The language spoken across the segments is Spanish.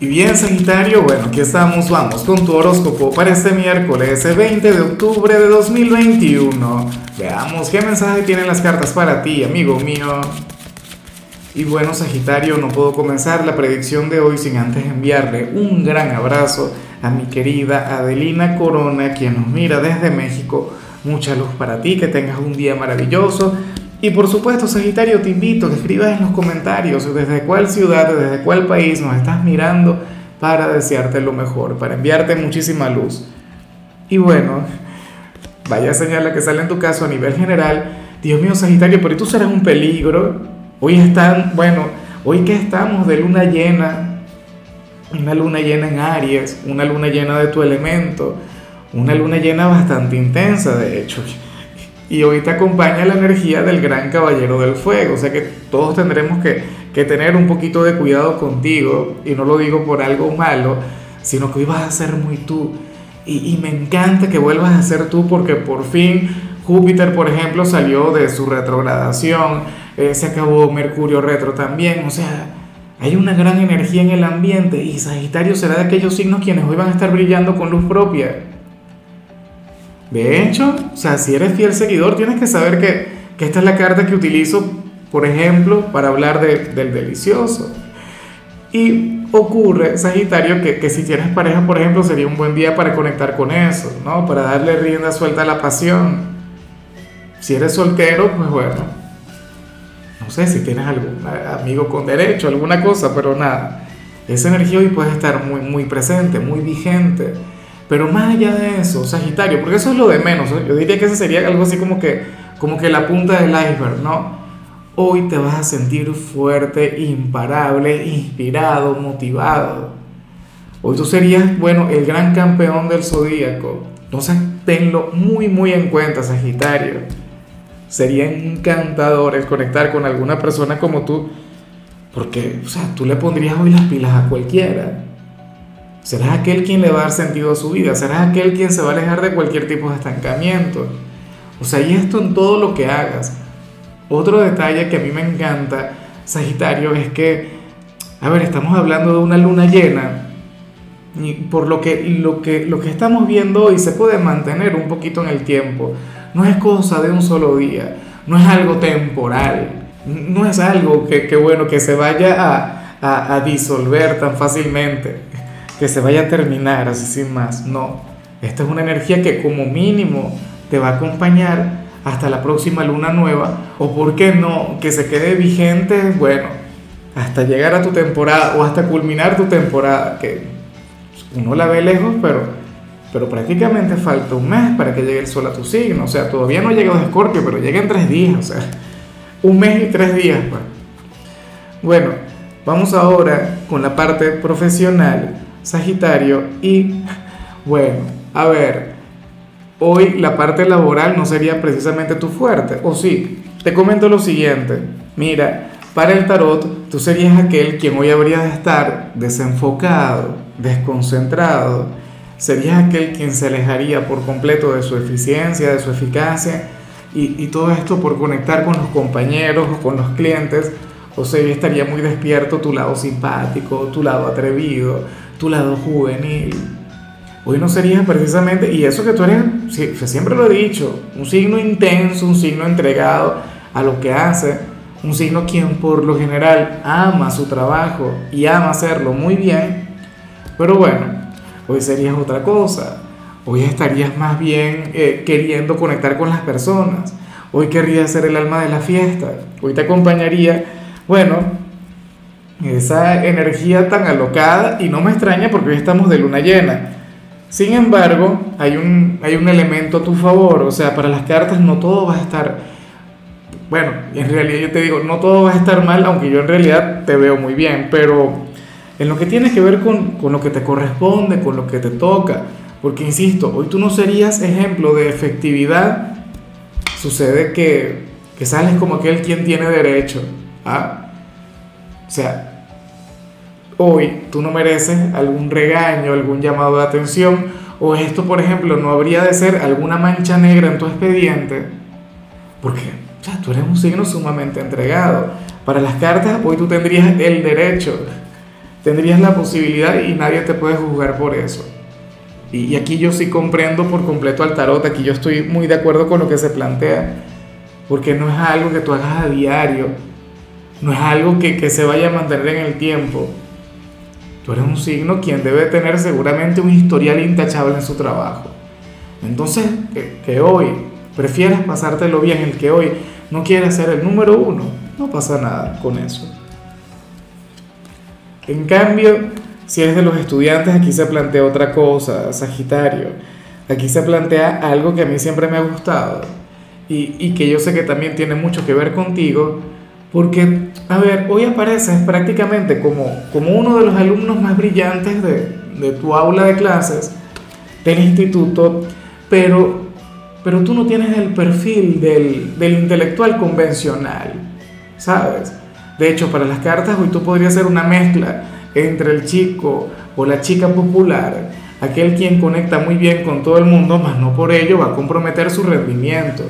Y bien, Sagitario, bueno, aquí estamos, vamos con tu horóscopo para este miércoles 20 de octubre de 2021. Veamos qué mensaje tienen las cartas para ti, amigo mío. Y bueno, Sagitario, no puedo comenzar la predicción de hoy sin antes enviarle un gran abrazo a mi querida Adelina Corona, quien nos mira desde México. Mucha luz para ti, que tengas un día maravilloso. Y por supuesto, Sagitario, te invito a que escribas en los comentarios desde cuál ciudad, desde cuál país nos estás mirando para desearte lo mejor, para enviarte muchísima luz. Y bueno, vaya señal que sale en tu caso a nivel general. Dios mío, Sagitario, pero tú serás un peligro. Hoy están, bueno, hoy que estamos de luna llena, una luna llena en Aries, una luna llena de tu elemento, una luna llena bastante intensa, de hecho. Y hoy te acompaña la energía del gran caballero del fuego. O sea que todos tendremos que, que, tener un poquito de cuidado contigo. Y no lo digo por algo malo, sino que hoy vas a ser muy tú. Y, y me encanta que vuelvas a ser tú porque por fin Júpiter, por ejemplo, salió de su retrogradación. Eh, se acabó Mercurio retro también. O sea, hay una gran energía en el ambiente. Y Sagitario será de aquellos signos quienes hoy van a estar brillando con luz propia. De hecho, o sea, si eres fiel seguidor, tienes que saber que, que esta es la carta que utilizo, por ejemplo, para hablar de, del delicioso. Y ocurre, Sagitario, que, que, si tienes pareja, por ejemplo, sería un buen día para conectar con eso, ¿no? Para darle rienda suelta a la pasión. Si eres soltero, pues bueno, no sé si tienes algún amigo con derecho, alguna cosa, pero nada. Esa energía hoy puede estar muy, muy presente, muy vigente. Pero más allá de eso, Sagitario, porque eso es lo de menos, yo diría que ese sería algo así como que, como que la punta del iceberg, ¿no? Hoy te vas a sentir fuerte, imparable, inspirado, motivado. Hoy tú serías, bueno, el gran campeón del zodíaco. Entonces, tenlo muy, muy en cuenta, Sagitario. Sería encantador el conectar con alguna persona como tú, porque, o sea, tú le pondrías hoy las pilas a cualquiera. Serás aquel quien le va a dar sentido a su vida, serás aquel quien se va a alejar de cualquier tipo de estancamiento. O sea, y esto en todo lo que hagas. Otro detalle que a mí me encanta, Sagitario, es que, a ver, estamos hablando de una luna llena, y por lo que, lo que, lo que estamos viendo hoy se puede mantener un poquito en el tiempo. No es cosa de un solo día, no es algo temporal, no es algo que, bueno, que se vaya a disolver tan fácilmente que se vaya a terminar así sin más. No, esta es una energía que como mínimo te va a acompañar hasta la próxima luna nueva o por qué no, que se quede vigente, bueno, hasta llegar a tu temporada o hasta culminar tu temporada, que uno la ve lejos, pero, pero prácticamente falta un mes para que llegue el sol a tu signo, o sea, todavía no ha llegado Escorpio, pero llega en tres días, o sea, un mes y tres días. Pues. Bueno, vamos ahora con la parte profesional. Sagitario y bueno, a ver, hoy la parte laboral no sería precisamente tu fuerte, o sí, te comento lo siguiente, mira, para el tarot tú serías aquel quien hoy habría de estar desenfocado, desconcentrado, serías aquel quien se alejaría por completo de su eficiencia, de su eficacia y, todo esto por conectar con los compañeros, con los clientes, o sea, estaría muy despierto tu lado simpático, tu lado atrevido, tu lado juvenil. Hoy no serías precisamente, y eso que tú eres, siempre lo he dicho, un signo intenso, un signo entregado a lo que hace, un signo quien por lo general ama su trabajo y ama hacerlo muy bien, pero bueno, hoy serías otra cosa, hoy estarías más bien eh, queriendo conectar con las personas, hoy querrías ser el alma de la fiesta, hoy te acompañaría, bueno, esa energía tan alocada y no me extraña porque hoy estamos de luna llena. Sin embargo, hay un, hay un elemento a tu favor, o sea, para las cartas no todo va a estar, bueno, en realidad yo te digo, no todo va a estar mal, aunque yo en realidad te veo muy bien, pero en lo que tiene que ver con, con lo que te corresponde, con lo que te toca, porque insisto, hoy tú no serías ejemplo de efectividad, sucede que, que sales como aquel quien tiene derecho. ¿ah? O sea, hoy tú no mereces algún regaño, algún llamado de atención, o esto, por ejemplo, no habría de ser alguna mancha negra en tu expediente, porque ya tú eres un signo sumamente entregado. Para las cartas, hoy tú tendrías el derecho, tendrías la posibilidad y nadie te puede juzgar por eso. Y, aquí yo sí comprendo por completo al tarot, aquí yo estoy muy de acuerdo con lo que se plantea, porque no es algo que tú hagas a diario, no es algo que, que se vaya a mantener en el tiempo. Tú eres un signo quien debe tener seguramente un historial intachable en su trabajo. Entonces, que, que hoy prefieras pasártelo bien, el que hoy no quiere ser el número uno, no pasa nada con eso. En cambio, si eres de los estudiantes, aquí se plantea otra cosa, Sagitario. Aquí se plantea algo que a mí siempre me ha gustado y, y que yo sé que también tiene mucho que ver contigo, porque, a ver, hoy apareces prácticamente como, como uno de los alumnos más brillantes de, de tu aula de clases, del instituto, pero, pero tú no tienes el perfil del, del intelectual convencional, ¿sabes? De hecho, para las cartas hoy tú podrías ser una mezcla entre el chico o la chica popular, aquel quien conecta muy bien con todo el mundo, mas no por ello va a comprometer su rendimiento,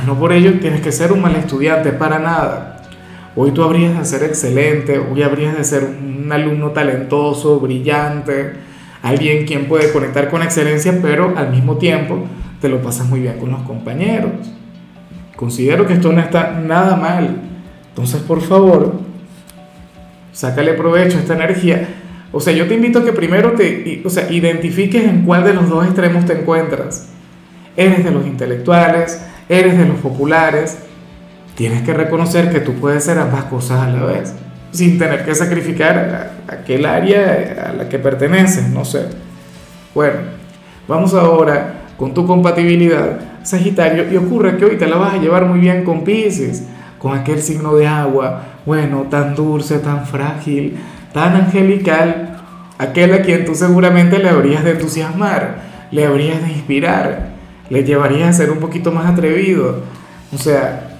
no por ello tienes que ser un mal estudiante, para nada. Hoy tú habrías de ser excelente, hoy habrías de ser un alumno talentoso, brillante, alguien quien puede conectar con excelencia, pero al mismo tiempo te lo pasas muy bien con los compañeros. Considero que esto no está nada mal. Entonces, por favor, sácale provecho a esta energía. O sea, yo te invito a que primero te, o sea, identifiques en cuál de los dos extremos te encuentras. Eres de los intelectuales, eres de los populares. Tienes que reconocer que tú puedes ser ambas cosas a la vez, sin tener que sacrificar aquel área a la que perteneces, no sé. Bueno, vamos ahora con tu compatibilidad, Sagitario, y ocurre que hoy te la vas a llevar muy bien con Pisces con aquel signo de agua, bueno, tan dulce, tan frágil, tan angelical, aquel a quien tú seguramente le habrías de entusiasmar, le habrías de inspirar, le llevarías a ser un poquito más atrevido. O sea,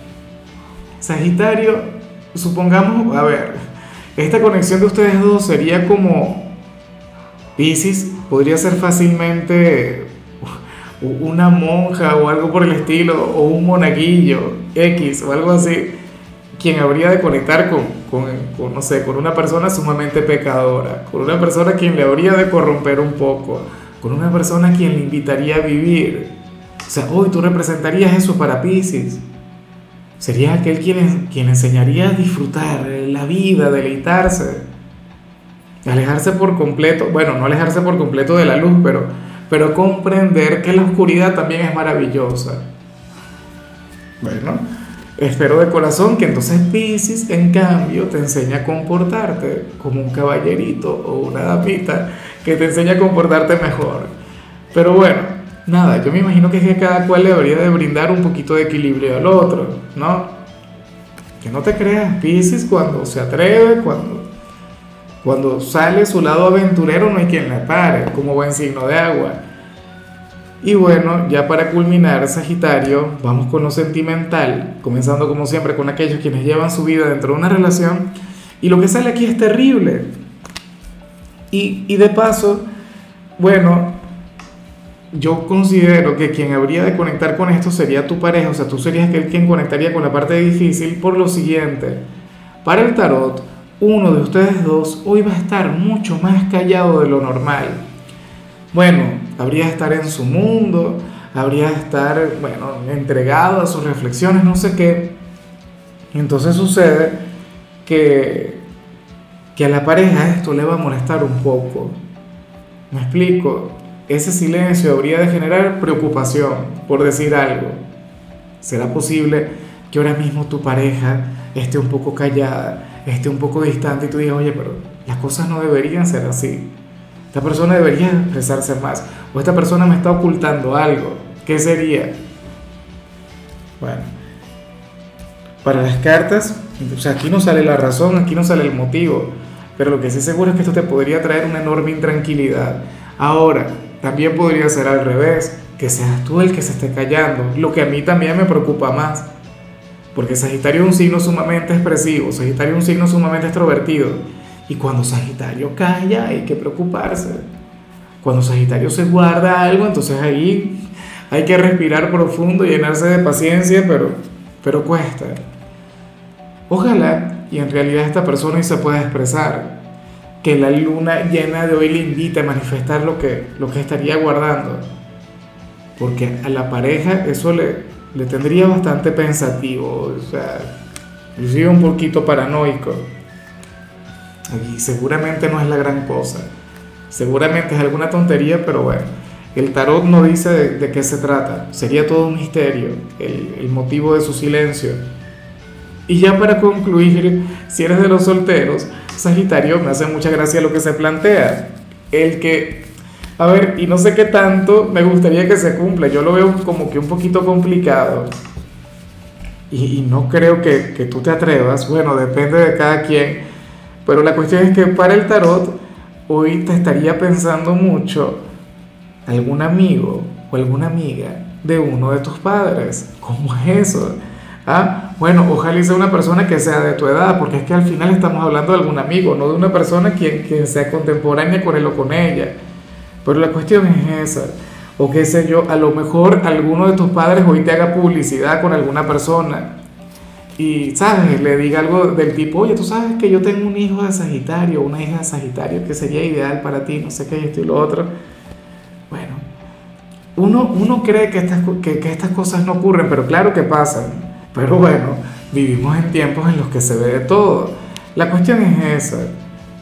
Sagitario, supongamos, a ver, esta conexión de ustedes dos sería como Pisces, podría ser fácilmente una monja o algo por el estilo, o un monaguillo X o algo así, quien habría de conectar con, con, no sé, con una persona sumamente pecadora, con una persona quien le habría de corromper un poco, con una persona quien le invitaría a vivir. O sea, hoy tú representarías eso para Pisces. Sería aquel quien, quien enseñaría a disfrutar la vida, deleitarse, alejarse por completo, bueno, no alejarse por completo de la luz, pero pero comprender que la oscuridad también es maravillosa. Bueno, espero de corazón que entonces Pisces, en cambio, te enseñe a comportarte como un caballerito o una damita que te enseña a comportarte mejor. Pero bueno, nada, yo me imagino que, es que cada cual le debería de brindar un poquito de equilibrio al otro, ¿no? Que no te creas, Pisces cuando se atreve, cuando cuando sale su lado aventurero no hay quien le pare, como buen signo de agua. Y bueno, ya para culminar, Sagitario, vamos con lo sentimental, comenzando como siempre con aquellos quienes llevan su vida dentro de una relación. Y lo que sale aquí es terrible. Y, y de paso, bueno, yo considero que quien habría de conectar con esto sería tu pareja, o sea, tú serías aquel quien conectaría con la parte difícil por lo siguiente. Para el tarot, uno de ustedes dos hoy va a estar mucho más callado de lo normal. Bueno, habría de estar en su mundo, habría de estar, bueno, entregado a sus reflexiones, no sé qué. entonces sucede que, que a la pareja esto le va a molestar un poco. ¿Me explico? Ese silencio habría de generar preocupación, por decir algo. ¿Será posible que ahora mismo tu pareja esté un poco callada? esté un poco distante y tú digas, oye, pero las cosas no deberían ser así. Esta persona debería expresarse más. O esta persona me está ocultando algo. ¿Qué sería? Bueno, para las cartas, o sea, aquí no sale la razón, aquí no sale el motivo. Pero lo que sí seguro es que esto te podría traer una enorme intranquilidad. Ahora, también podría ser al revés, que seas tú el que se esté callando, lo que a mí también me preocupa más. Porque Sagitario es un signo sumamente expresivo, Sagitario es un signo sumamente extrovertido. Y cuando Sagitario calla hay que preocuparse. Cuando Sagitario se guarda algo, entonces ahí hay que respirar profundo llenarse de paciencia, pero, pero cuesta. Ojalá y en realidad esta persona se pueda expresar. Que la luna llena de hoy le invite a manifestar lo que, lo que estaría guardando. Porque a la pareja eso le, le tendría bastante pensativo, o sea, inclusive un poquito paranoico. Y seguramente no es la gran cosa. Seguramente es alguna tontería, pero bueno, el tarot no dice de, qué se trata. Sería todo un misterio el, el motivo de su silencio. Y ya para concluir, si eres de los solteros, Sagitario, me hace mucha gracia lo que se plantea. El que, a ver, y no sé qué tanto me gustaría que se cumpla. Yo lo veo como que un poquito complicado. Y, no creo que, que tú te atrevas. Bueno, depende de cada quien. Pero la cuestión es que para el tarot, hoy te estaría pensando mucho algún amigo o alguna amiga de uno de tus padres. ¿Cómo es eso? Ah, bueno, ojalá sea una persona que sea de tu edad, porque es que al final estamos hablando de algún amigo, no de una persona quien, quien sea contemporánea con él o con ella. Pero la cuestión es esa. O qué sé yo, a lo mejor alguno de tus padres hoy te haga publicidad con alguna persona y, ¿sabes? Le diga algo del tipo, oye, tú sabes que yo tengo un hijo de Sagitario, una hija de Sagitario que sería ideal para ti, no sé qué, esto y lo otro. Bueno, uno, uno cree que estas, que, que estas cosas no ocurren, pero claro que pasan. Pero bueno, vivimos en tiempos en los que se ve de todo. La cuestión es esa.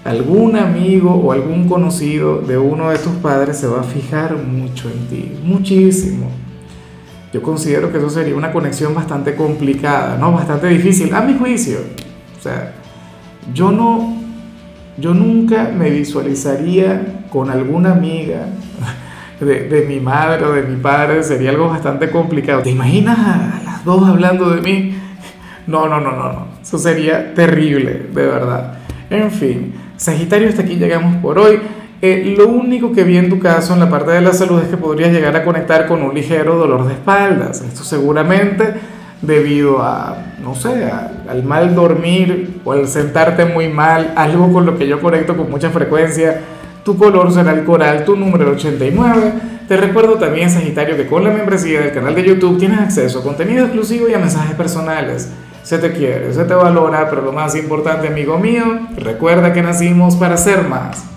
Algún amigo o algún conocido de uno de tus padres se va a fijar mucho en ti, muchísimo. Yo considero que eso sería una conexión bastante complicada, ¿no? Bastante difícil, a mi juicio. O sea, yo no, yo nunca me visualizaría con alguna amiga de, de mi madre o de mi padre, sería algo bastante complicado. ¿Te imaginas dos hablando de mí? No, no, no, no, no. Eso sería terrible, de verdad. En fin, Sagitario, hasta aquí llegamos por hoy. Eh, lo único que vi en tu caso en la parte de la salud es que podrías llegar a conectar con un ligero dolor de espaldas. Esto seguramente debido a, no sé, al mal dormir o al sentarte muy mal, algo con lo que yo conecto con mucha frecuencia. Tu color será el coral, tu número el 89. Te recuerdo también, Sagitario, que con la membresía del canal de YouTube tienes acceso a contenido exclusivo y a mensajes personales. Se te quiere, se te valora, pero lo más importante, amigo mío, recuerda que nacimos para ser más.